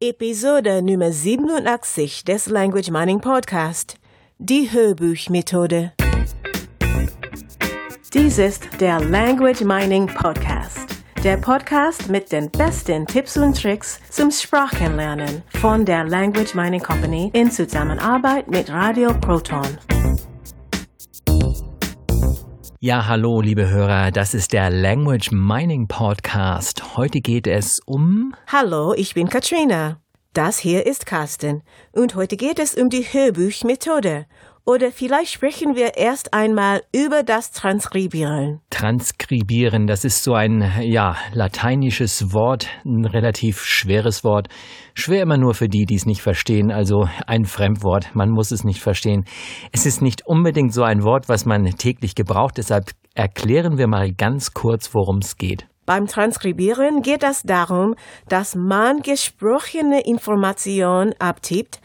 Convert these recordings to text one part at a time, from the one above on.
Episode Nummer 87 des Language Mining Podcast. Die Hörbuchmethode. Dies ist der Language Mining Podcast. Der Podcast mit den besten Tipps und Tricks zum Sprachenlernen von der Language Mining Company in Zusammenarbeit mit Radio Proton. Ja, hallo, liebe Hörer, das ist der Language Mining Podcast. Heute geht es um. Hallo, ich bin Katrina. Das hier ist Carsten. Und heute geht es um die Hörbuchmethode. Oder vielleicht sprechen wir erst einmal über das Transkribieren. Transkribieren, das ist so ein, ja, lateinisches Wort, ein relativ schweres Wort. Schwer immer nur für die, die es nicht verstehen, also ein Fremdwort, man muss es nicht verstehen. Es ist nicht unbedingt so ein Wort, was man täglich gebraucht, deshalb erklären wir mal ganz kurz, worum es geht. Beim Transkribieren geht es darum, dass man gesprochene Informationen abtippt,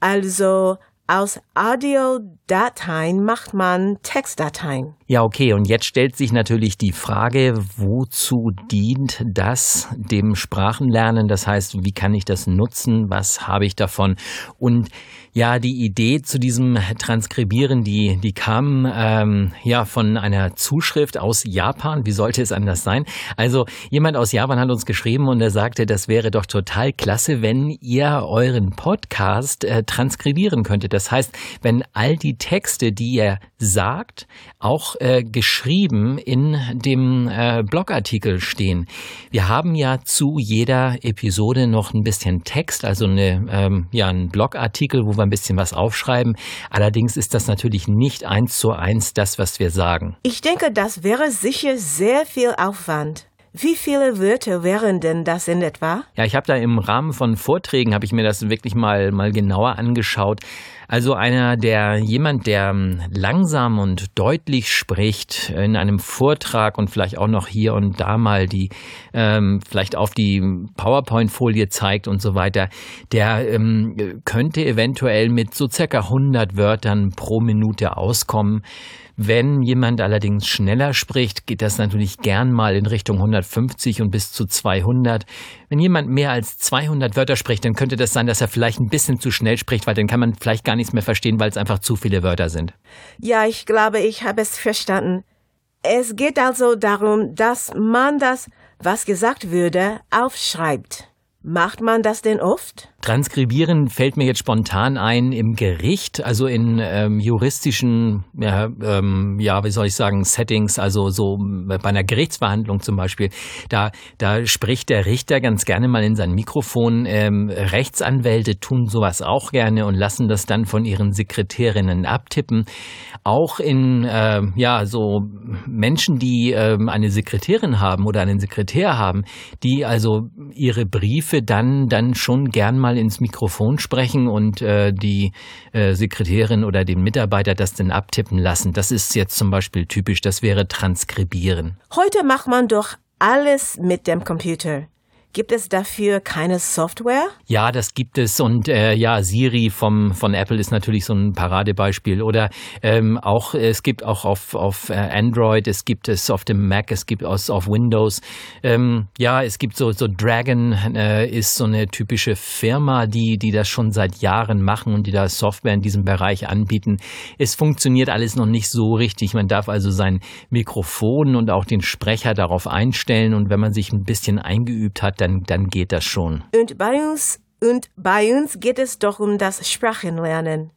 also aus Audiodateien macht man Textdateien. Ja, okay. Und jetzt stellt sich natürlich die Frage, wozu dient das dem Sprachenlernen? Das heißt, wie kann ich das nutzen? Was habe ich davon? Und ja, die Idee zu diesem Transkribieren, die, die kam ähm, ja von einer Zuschrift aus Japan. Wie sollte es anders sein? Also jemand aus Japan hat uns geschrieben und er sagte, das wäre doch total klasse, wenn ihr euren Podcast äh, transkribieren könntet. Das heißt, wenn all die Texte, die ihr sagt, auch äh, geschrieben in dem äh, Blogartikel stehen. Wir haben ja zu jeder Episode noch ein bisschen Text, also eine, ähm, ja, ein Blogartikel, wo wir ein bisschen was aufschreiben. Allerdings ist das natürlich nicht eins zu eins das, was wir sagen. Ich denke, das wäre sicher sehr viel Aufwand. Wie viele Wörter wären denn das in etwa? Ja, ich habe da im Rahmen von Vorträgen habe ich mir das wirklich mal mal genauer angeschaut. Also einer, der jemand, der ähm, langsam und deutlich spricht in einem Vortrag und vielleicht auch noch hier und da mal die ähm, vielleicht auf die PowerPoint-Folie zeigt und so weiter, der ähm, könnte eventuell mit so circa 100 Wörtern pro Minute auskommen. Wenn jemand allerdings schneller spricht, geht das natürlich gern mal in Richtung 150 und bis zu 200. Wenn jemand mehr als 200 Wörter spricht, dann könnte das sein, dass er vielleicht ein bisschen zu schnell spricht, weil dann kann man vielleicht gar nichts mehr verstehen, weil es einfach zu viele Wörter sind. Ja, ich glaube, ich habe es verstanden. Es geht also darum, dass man das, was gesagt würde, aufschreibt. Macht man das denn oft? Transkribieren fällt mir jetzt spontan ein im Gericht, also in ähm, juristischen, ja, ähm, ja, wie soll ich sagen, Settings, also so bei einer Gerichtsverhandlung zum Beispiel. Da, da spricht der Richter ganz gerne mal in sein Mikrofon. Ähm, Rechtsanwälte tun sowas auch gerne und lassen das dann von ihren Sekretärinnen abtippen. Auch in, äh, ja, so Menschen, die äh, eine Sekretärin haben oder einen Sekretär haben, die also ihre Briefe dann, dann schon gern mal ins Mikrofon sprechen und äh, die äh, Sekretärin oder den Mitarbeiter das dann abtippen lassen. Das ist jetzt zum Beispiel typisch, das wäre transkribieren. Heute macht man doch alles mit dem Computer. Gibt es dafür keine Software? Ja, das gibt es und äh, ja, Siri vom von Apple ist natürlich so ein Paradebeispiel oder ähm, auch es gibt auch auf auf äh, Android, es gibt es auf dem Mac, es gibt es auf Windows. Ähm, ja, es gibt so so Dragon äh, ist so eine typische Firma, die die das schon seit Jahren machen und die da Software in diesem Bereich anbieten. Es funktioniert alles noch nicht so richtig. Man darf also sein Mikrofon und auch den Sprecher darauf einstellen und wenn man sich ein bisschen eingeübt hat, dann, dann geht das schon. Und bei uns, und bei uns geht es doch um das Sprachenlernen.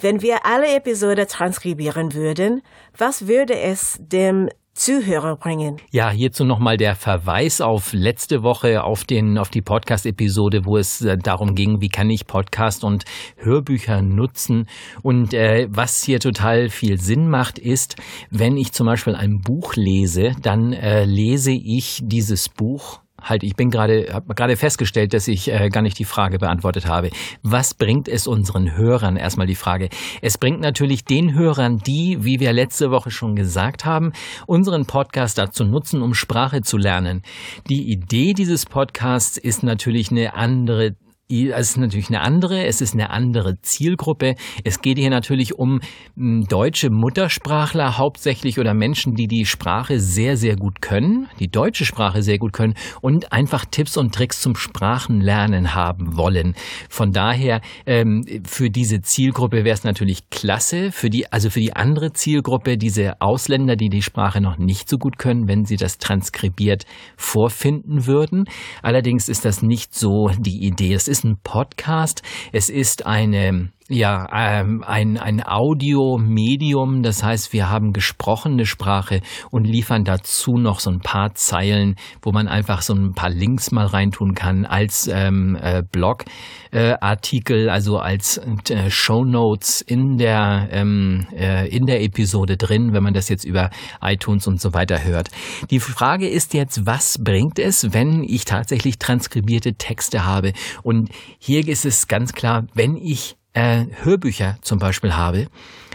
Wenn wir alle Episoden transkribieren würden, was würde es dem Zuhörer bringen. Ja, hierzu nochmal der Verweis auf letzte Woche auf den, auf die Podcast-Episode, wo es äh, darum ging, wie kann ich Podcast und Hörbücher nutzen. Und äh, was hier total viel Sinn macht, ist, wenn ich zum Beispiel ein Buch lese, dann äh, lese ich dieses Buch halt, ich bin gerade, habe gerade festgestellt, dass ich äh, gar nicht die Frage beantwortet habe. Was bringt es unseren Hörern? Erstmal die Frage. Es bringt natürlich den Hörern, die, wie wir letzte Woche schon gesagt haben, unseren Podcast dazu nutzen, um Sprache zu lernen. Die Idee dieses Podcasts ist natürlich eine andere es ist natürlich eine andere, es ist eine andere Zielgruppe. Es geht hier natürlich um hm, deutsche Muttersprachler hauptsächlich oder Menschen, die die Sprache sehr, sehr gut können, die deutsche Sprache sehr gut können und einfach Tipps und Tricks zum Sprachenlernen haben wollen. Von daher, ähm, für diese Zielgruppe wäre es natürlich klasse, für die, also für die andere Zielgruppe, diese Ausländer, die die Sprache noch nicht so gut können, wenn sie das transkribiert vorfinden würden. Allerdings ist das nicht so die Idee. Es ist ein Podcast. Es ist eine ja, ähm, ein, ein Audiomedium, das heißt, wir haben gesprochene Sprache und liefern dazu noch so ein paar Zeilen, wo man einfach so ein paar Links mal reintun kann als ähm, äh, Blogartikel, äh, also als äh, Show Notes in der ähm, äh, in der Episode drin, wenn man das jetzt über iTunes und so weiter hört. Die Frage ist jetzt, was bringt es, wenn ich tatsächlich transkribierte Texte habe? Und hier ist es ganz klar, wenn ich äh, Hörbücher zum Beispiel habe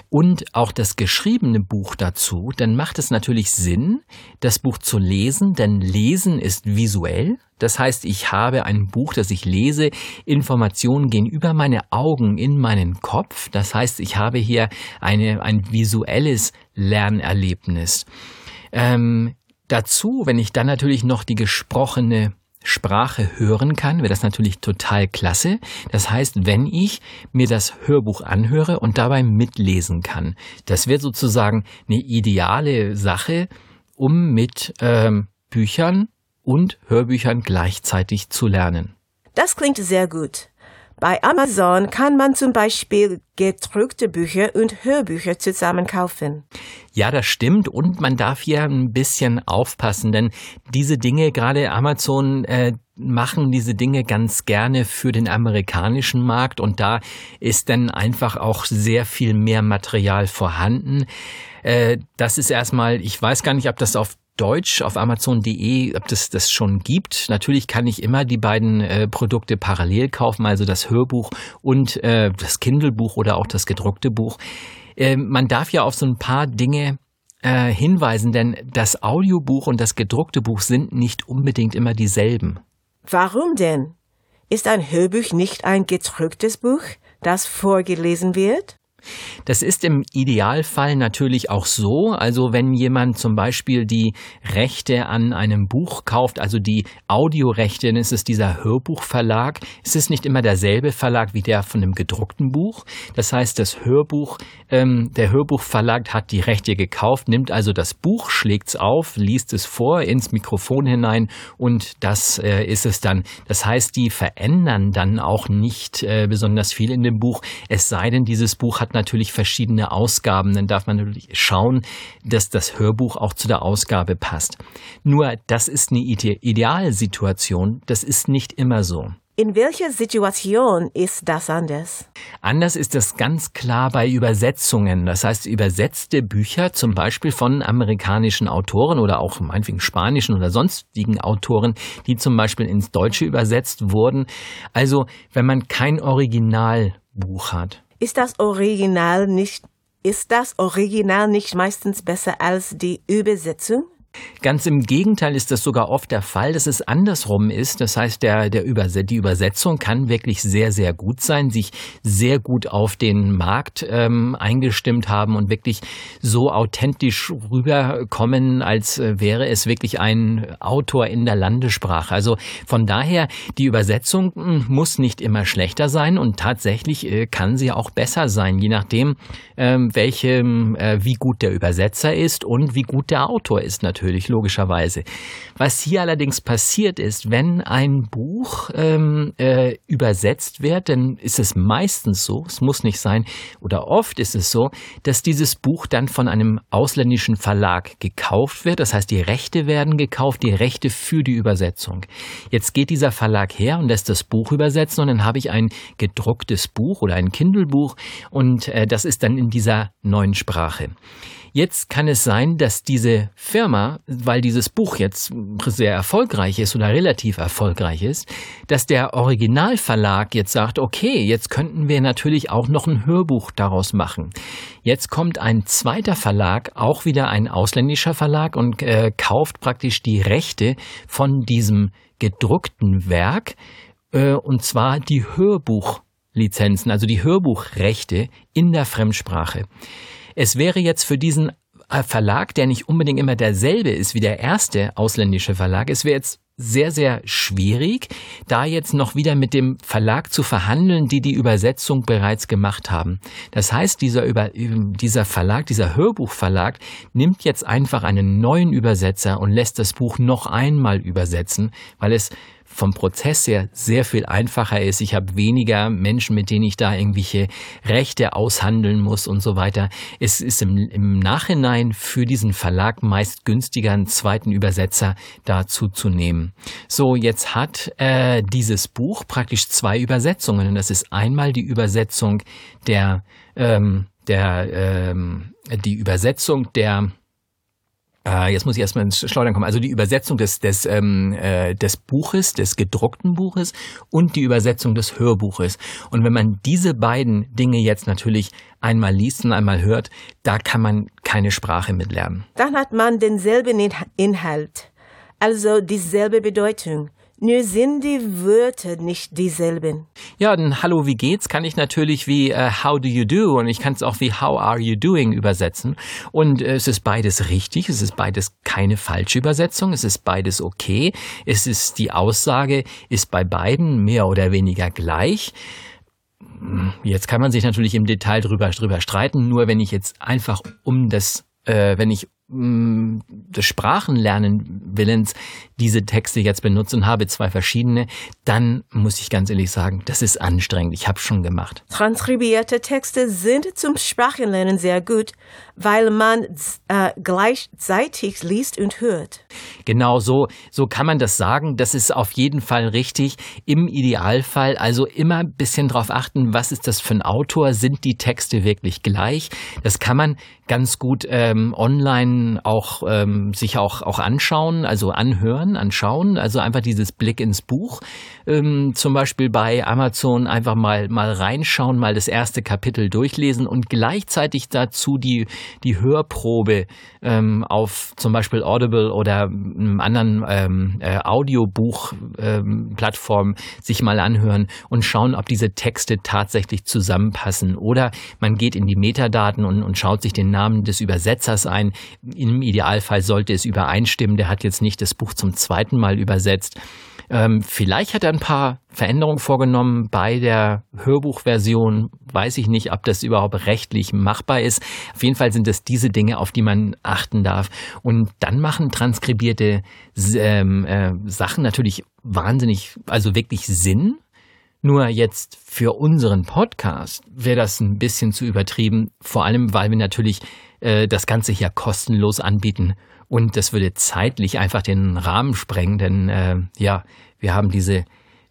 und auch das geschriebene Buch dazu, dann macht es natürlich Sinn, das Buch zu lesen, denn Lesen ist visuell. Das heißt, ich habe ein Buch, das ich lese, Informationen gehen über meine Augen in meinen Kopf. Das heißt, ich habe hier eine, ein visuelles Lernerlebnis. Ähm, dazu, wenn ich dann natürlich noch die gesprochene Sprache hören kann, wäre das natürlich total klasse. Das heißt, wenn ich mir das Hörbuch anhöre und dabei mitlesen kann, das wäre sozusagen eine ideale Sache, um mit ähm, Büchern und Hörbüchern gleichzeitig zu lernen. Das klingt sehr gut. Bei Amazon kann man zum Beispiel gedruckte Bücher und Hörbücher zusammen kaufen. Ja, das stimmt. Und man darf hier ein bisschen aufpassen, denn diese Dinge, gerade Amazon, äh, machen diese Dinge ganz gerne für den amerikanischen Markt und da ist dann einfach auch sehr viel mehr Material vorhanden. Äh, das ist erstmal, ich weiß gar nicht, ob das auf Deutsch auf Amazon.de, ob das das schon gibt. Natürlich kann ich immer die beiden äh, Produkte parallel kaufen, also das Hörbuch und äh, das Kindle-Buch oder auch das gedruckte Buch. Äh, man darf ja auf so ein paar Dinge äh, hinweisen, denn das Audiobuch und das gedruckte Buch sind nicht unbedingt immer dieselben. Warum denn? Ist ein Hörbuch nicht ein gedrucktes Buch, das vorgelesen wird? Das ist im Idealfall natürlich auch so. Also wenn jemand zum Beispiel die Rechte an einem Buch kauft, also die Audiorechte, dann ist es dieser Hörbuchverlag. Es ist nicht immer derselbe Verlag wie der von dem gedruckten Buch. Das heißt, das Hörbuch, ähm, der Hörbuchverlag hat die Rechte gekauft, nimmt also das Buch, schlägt es auf, liest es vor ins Mikrofon hinein und das äh, ist es dann. Das heißt, die verändern dann auch nicht äh, besonders viel in dem Buch, es sei denn, dieses Buch hat hat natürlich verschiedene Ausgaben. Dann darf man natürlich schauen, dass das Hörbuch auch zu der Ausgabe passt. Nur das ist eine Idealsituation. Das ist nicht immer so. In welcher Situation ist das anders? Anders ist das ganz klar bei Übersetzungen. Das heißt, übersetzte Bücher, zum Beispiel von amerikanischen Autoren oder auch meinetwegen spanischen oder sonstigen Autoren, die zum Beispiel ins Deutsche übersetzt wurden. Also, wenn man kein Originalbuch hat, ist das Original nicht, ist das Original nicht meistens besser als die Übersetzung? Ganz im Gegenteil ist das sogar oft der Fall, dass es andersrum ist. Das heißt, der, der Überse die Übersetzung kann wirklich sehr, sehr gut sein, sich sehr gut auf den Markt ähm, eingestimmt haben und wirklich so authentisch rüberkommen, als äh, wäre es wirklich ein Autor in der Landessprache. Also von daher, die Übersetzung hm, muss nicht immer schlechter sein und tatsächlich äh, kann sie auch besser sein, je nachdem, ähm, welche, äh, wie gut der Übersetzer ist und wie gut der Autor ist natürlich natürlich, logischerweise. Was hier allerdings passiert ist, wenn ein Buch ähm, äh, übersetzt wird, dann ist es meistens so, es muss nicht sein, oder oft ist es so, dass dieses Buch dann von einem ausländischen Verlag gekauft wird. Das heißt, die Rechte werden gekauft, die Rechte für die Übersetzung. Jetzt geht dieser Verlag her und lässt das Buch übersetzen und dann habe ich ein gedrucktes Buch oder ein Kindle-Buch und äh, das ist dann in dieser neuen Sprache. Jetzt kann es sein, dass diese Firma, weil dieses Buch jetzt sehr erfolgreich ist oder relativ erfolgreich ist, dass der Originalverlag jetzt sagt, okay, jetzt könnten wir natürlich auch noch ein Hörbuch daraus machen. Jetzt kommt ein zweiter Verlag, auch wieder ein ausländischer Verlag und äh, kauft praktisch die Rechte von diesem gedruckten Werk äh, und zwar die Hörbuchlizenzen, also die Hörbuchrechte in der Fremdsprache. Es wäre jetzt für diesen äh, Verlag, der nicht unbedingt immer derselbe ist wie der erste ausländische Verlag, es wäre jetzt sehr, sehr schwierig, da jetzt noch wieder mit dem Verlag zu verhandeln, die die Übersetzung bereits gemacht haben. Das heißt, dieser, Über dieser Verlag, dieser Hörbuchverlag nimmt jetzt einfach einen neuen Übersetzer und lässt das Buch noch einmal übersetzen, weil es vom Prozess her sehr viel einfacher ist. Ich habe weniger Menschen, mit denen ich da irgendwelche Rechte aushandeln muss und so weiter. Es ist im, im Nachhinein für diesen Verlag meist günstiger, einen zweiten Übersetzer dazu zu nehmen. So, jetzt hat äh, dieses Buch praktisch zwei Übersetzungen. Und das ist einmal die Übersetzung der, ähm, der, ähm, die Übersetzung der äh, jetzt muss ich erstmal ins Schleudern kommen. Also die Übersetzung des, des, ähm, äh, des Buches, des gedruckten Buches und die Übersetzung des Hörbuches. Und wenn man diese beiden Dinge jetzt natürlich einmal liest und einmal hört, da kann man keine Sprache mitlernen. Dann hat man denselben Inhalt, also dieselbe Bedeutung. Nur sind die Wörter nicht dieselben. Ja, ein Hallo, wie geht's kann ich natürlich wie uh, How do you do und ich kann es auch wie How are you doing übersetzen. Und äh, es ist beides richtig, es ist beides keine falsche Übersetzung, es ist beides okay. Es ist die Aussage ist bei beiden mehr oder weniger gleich. Jetzt kann man sich natürlich im Detail drüber, drüber streiten, nur wenn ich jetzt einfach um das, äh, wenn ich des Sprachenlernen willens diese Texte jetzt benutze und habe zwei verschiedene, dann muss ich ganz ehrlich sagen, das ist anstrengend. Ich habe schon gemacht. Transkribierte Texte sind zum Sprachenlernen sehr gut, weil man äh, gleichzeitig liest und hört. Genau so, so kann man das sagen. Das ist auf jeden Fall richtig. Im Idealfall also immer ein bisschen darauf achten, was ist das für ein Autor? Sind die Texte wirklich gleich? Das kann man ganz gut ähm, online auch ähm, sich auch, auch anschauen, also anhören, anschauen, also einfach dieses Blick ins Buch. Ähm, zum Beispiel bei Amazon einfach mal, mal reinschauen, mal das erste Kapitel durchlesen und gleichzeitig dazu die, die Hörprobe ähm, auf zum Beispiel Audible oder einem anderen ähm, äh, Audiobuch-Plattform ähm, sich mal anhören und schauen, ob diese Texte tatsächlich zusammenpassen. Oder man geht in die Metadaten und, und schaut sich den Namen des Übersetzers ein. Im Idealfall sollte es übereinstimmen. Der hat jetzt nicht das Buch zum zweiten Mal übersetzt. Ähm, vielleicht hat er ein paar Veränderungen vorgenommen bei der Hörbuchversion. Weiß ich nicht, ob das überhaupt rechtlich machbar ist. Auf jeden Fall sind es diese Dinge, auf die man achten darf. Und dann machen transkribierte ähm, äh, Sachen natürlich wahnsinnig, also wirklich Sinn. Nur jetzt für unseren Podcast wäre das ein bisschen zu übertrieben, vor allem weil wir natürlich äh, das Ganze hier kostenlos anbieten. Und das würde zeitlich einfach den Rahmen sprengen, denn äh, ja, wir haben diese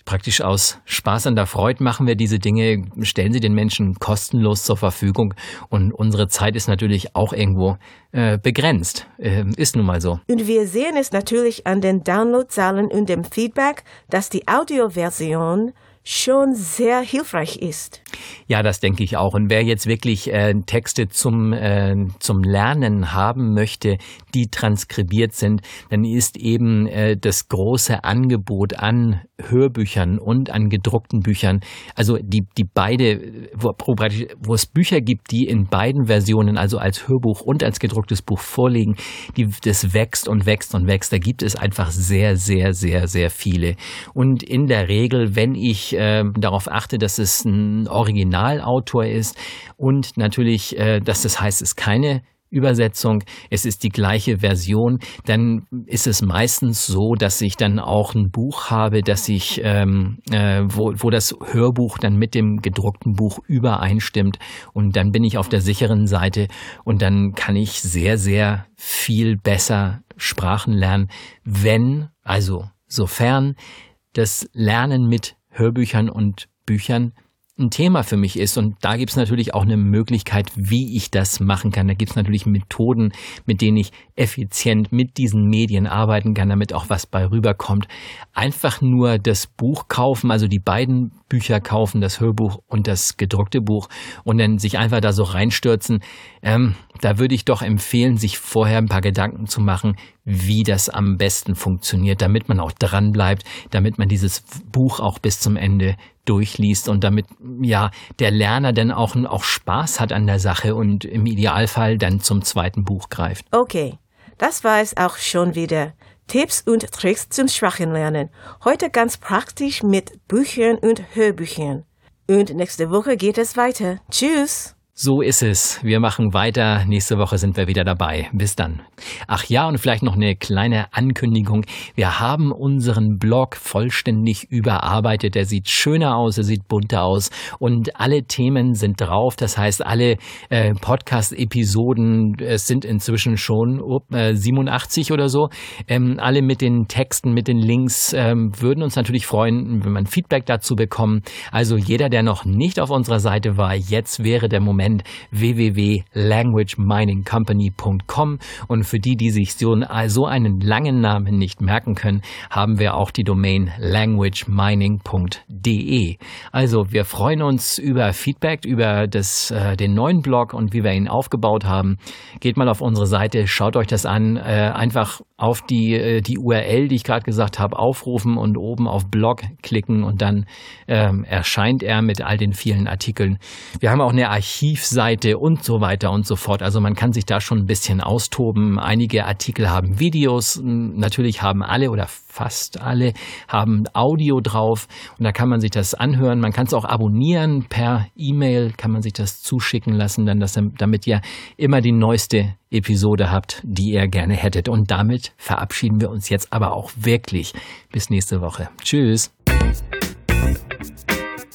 praktisch aus Spaß an der Freude machen wir diese Dinge, stellen sie den Menschen kostenlos zur Verfügung und unsere Zeit ist natürlich auch irgendwo äh, begrenzt. Äh, ist nun mal so. Und wir sehen es natürlich an den Downloadzahlen und dem Feedback, dass die Audioversion schon sehr hilfreich ist. Ja, das denke ich auch. Und wer jetzt wirklich äh, Texte zum, äh, zum Lernen haben möchte, die transkribiert sind, dann ist eben äh, das große Angebot an Hörbüchern und an gedruckten Büchern, also die, die beide, wo, wo es Bücher gibt, die in beiden Versionen, also als Hörbuch und als gedrucktes Buch vorliegen, die, das wächst und wächst und wächst. Da gibt es einfach sehr, sehr, sehr, sehr viele. Und in der Regel, wenn ich äh, darauf achte, dass es ein Originalautor ist und natürlich, äh, dass das heißt, es keine Übersetzung, es ist die gleiche Version, dann ist es meistens so, dass ich dann auch ein Buch habe, dass ich, ähm, äh, wo, wo das Hörbuch dann mit dem gedruckten Buch übereinstimmt und dann bin ich auf der sicheren Seite und dann kann ich sehr, sehr viel besser Sprachen lernen, wenn, also sofern das Lernen mit Hörbüchern und Büchern ein Thema für mich ist. Und da gibt es natürlich auch eine Möglichkeit, wie ich das machen kann. Da gibt es natürlich Methoden, mit denen ich effizient mit diesen Medien arbeiten kann, damit auch was bei rüberkommt. Einfach nur das Buch kaufen, also die beiden Bücher kaufen, das Hörbuch und das gedruckte Buch und dann sich einfach da so reinstürzen. Ähm, da würde ich doch empfehlen, sich vorher ein paar Gedanken zu machen, wie das am besten funktioniert, damit man auch dran bleibt, damit man dieses Buch auch bis zum Ende durchliest und damit ja der Lerner dann auch, auch Spaß hat an der Sache und im Idealfall dann zum zweiten Buch greift. Okay, das war es auch schon wieder. Tipps und Tricks zum Sprachenlernen. Heute ganz praktisch mit Büchern und Hörbüchern. Und nächste Woche geht es weiter. Tschüss! So ist es. Wir machen weiter. Nächste Woche sind wir wieder dabei. Bis dann. Ach ja, und vielleicht noch eine kleine Ankündigung. Wir haben unseren Blog vollständig überarbeitet. Der sieht schöner aus, er sieht bunter aus und alle Themen sind drauf. Das heißt, alle äh, Podcast-Episoden, es sind inzwischen schon äh, 87 oder so, ähm, alle mit den Texten, mit den Links, ähm, würden uns natürlich freuen, wenn man Feedback dazu bekommen. Also jeder, der noch nicht auf unserer Seite war, jetzt wäre der Moment, Domain www.languageminingcompany.com und für die, die sich so, so einen langen Namen nicht merken können, haben wir auch die Domain languagemining.de. Also wir freuen uns über Feedback über das, äh, den neuen Blog und wie wir ihn aufgebaut haben. Geht mal auf unsere Seite, schaut euch das an, äh, einfach auf die, äh, die URL, die ich gerade gesagt habe, aufrufen und oben auf Blog klicken und dann ähm, erscheint er mit all den vielen Artikeln. Wir haben auch eine Archiv Archivseite und so weiter und so fort. Also man kann sich da schon ein bisschen austoben. Einige Artikel haben Videos, natürlich haben alle oder fast alle haben Audio drauf und da kann man sich das anhören. Man kann es auch abonnieren per E-Mail, kann man sich das zuschicken lassen, dann dass, damit ihr immer die neueste Episode habt, die ihr gerne hättet. Und damit verabschieden wir uns jetzt aber auch wirklich. Bis nächste Woche. Tschüss.